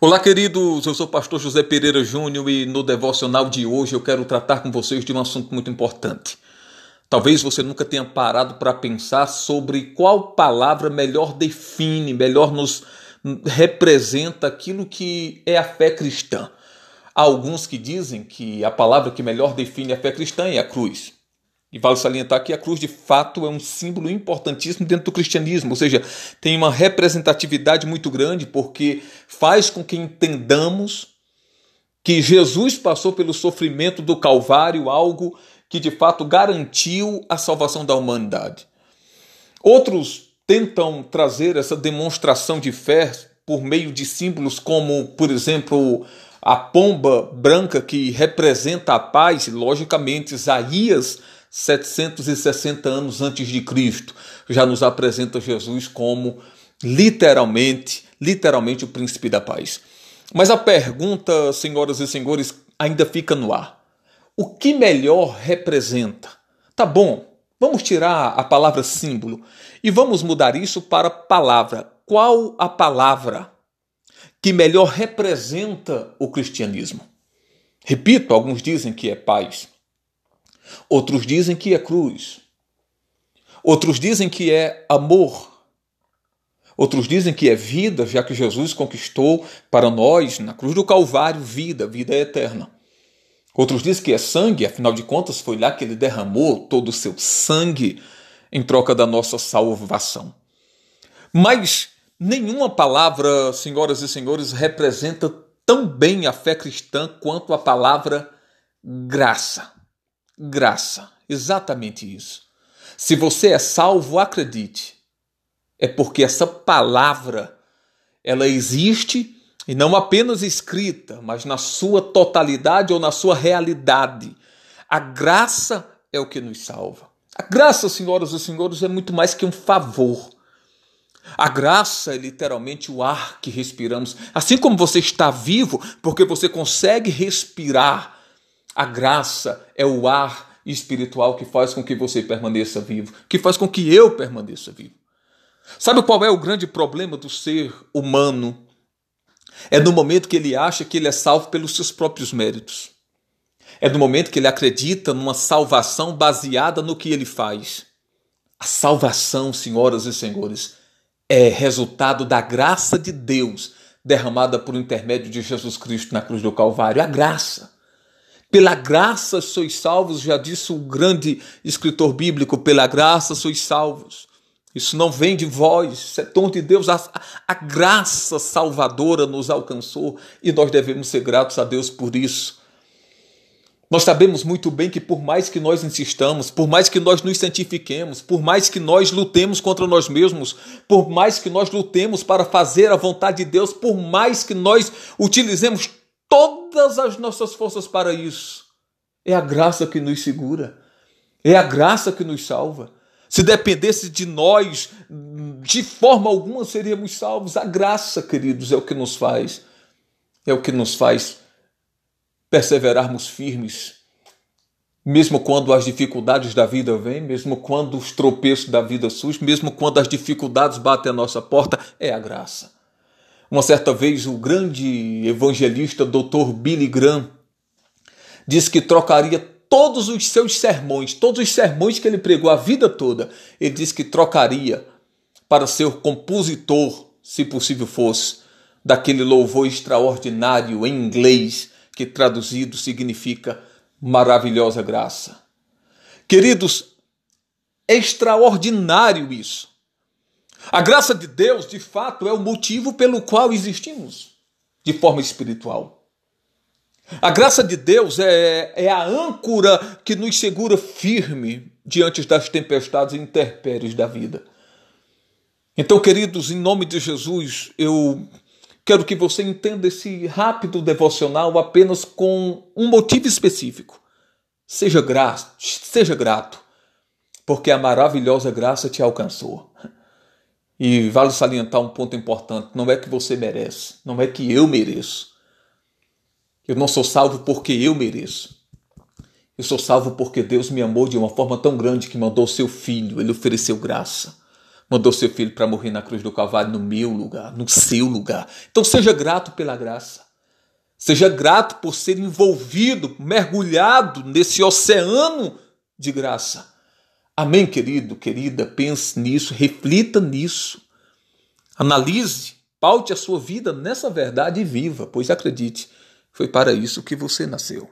Olá, queridos. Eu sou o pastor José Pereira Júnior e no devocional de hoje eu quero tratar com vocês de um assunto muito importante. Talvez você nunca tenha parado para pensar sobre qual palavra melhor define, melhor nos representa aquilo que é a fé cristã. Há alguns que dizem que a palavra que melhor define a fé cristã é a cruz. E vale salientar que a cruz de fato é um símbolo importantíssimo dentro do cristianismo, ou seja, tem uma representatividade muito grande porque faz com que entendamos que Jesus passou pelo sofrimento do Calvário, algo que de fato garantiu a salvação da humanidade. Outros tentam trazer essa demonstração de fé por meio de símbolos como, por exemplo, a pomba branca que representa a paz, logicamente, Isaías 760 anos antes de Cristo, já nos apresenta Jesus como literalmente, literalmente o príncipe da paz. Mas a pergunta, senhoras e senhores, ainda fica no ar. O que melhor representa? Tá bom, vamos tirar a palavra símbolo e vamos mudar isso para palavra. Qual a palavra que melhor representa o cristianismo? Repito, alguns dizem que é paz. Outros dizem que é cruz. Outros dizem que é amor. Outros dizem que é vida, já que Jesus conquistou para nós, na cruz do Calvário, vida, vida eterna. Outros dizem que é sangue, afinal de contas, foi lá que ele derramou todo o seu sangue em troca da nossa salvação. Mas nenhuma palavra, senhoras e senhores, representa tão bem a fé cristã quanto a palavra graça graça. Exatamente isso. Se você é salvo, acredite. É porque essa palavra ela existe e não apenas escrita, mas na sua totalidade ou na sua realidade. A graça é o que nos salva. A graça, senhoras e senhores, é muito mais que um favor. A graça é literalmente o ar que respiramos. Assim como você está vivo, porque você consegue respirar, a graça é o ar espiritual que faz com que você permaneça vivo, que faz com que eu permaneça vivo. Sabe qual é o grande problema do ser humano? É no momento que ele acha que ele é salvo pelos seus próprios méritos. É no momento que ele acredita numa salvação baseada no que ele faz. A salvação, senhoras e senhores, é resultado da graça de Deus derramada por intermédio de Jesus Cristo na cruz do Calvário. A graça. Pela graça sois salvos, já disse o grande escritor bíblico, pela graça sois salvos. Isso não vem de vós, isso é dom de Deus. A, a graça salvadora nos alcançou e nós devemos ser gratos a Deus por isso. Nós sabemos muito bem que, por mais que nós insistamos, por mais que nós nos santifiquemos, por mais que nós lutemos contra nós mesmos, por mais que nós lutemos para fazer a vontade de Deus, por mais que nós utilizemos todas as nossas forças para isso. É a graça que nos segura, é a graça que nos salva. Se dependesse de nós, de forma alguma seríamos salvos. A graça, queridos, é o que nos faz, é o que nos faz perseverarmos firmes, mesmo quando as dificuldades da vida vêm, mesmo quando os tropeços da vida surgem, mesmo quando as dificuldades batem a nossa porta, é a graça. Uma certa vez, o grande evangelista Dr. Billy Graham disse que trocaria todos os seus sermões, todos os sermões que ele pregou a vida toda, ele disse que trocaria para ser compositor, se possível fosse, daquele louvor extraordinário em inglês, que traduzido significa maravilhosa graça. Queridos, é extraordinário isso. A graça de Deus, de fato, é o motivo pelo qual existimos de forma espiritual. A graça de Deus é, é a âncora que nos segura firme diante das tempestades e intempéries da vida. Então, queridos, em nome de Jesus, eu quero que você entenda esse rápido devocional apenas com um motivo específico. Seja grato, seja grato, porque a maravilhosa graça te alcançou. E vale salientar um ponto importante: não é que você merece, não é que eu mereço. Eu não sou salvo porque eu mereço. Eu sou salvo porque Deus me amou de uma forma tão grande que mandou seu filho, ele ofereceu graça. mandou seu filho para morrer na cruz do Calvário no meu lugar, no seu lugar. Então seja grato pela graça. Seja grato por ser envolvido, mergulhado nesse oceano de graça. Amém, querido, querida? Pense nisso, reflita nisso. Analise, paute a sua vida nessa verdade viva, pois acredite, foi para isso que você nasceu.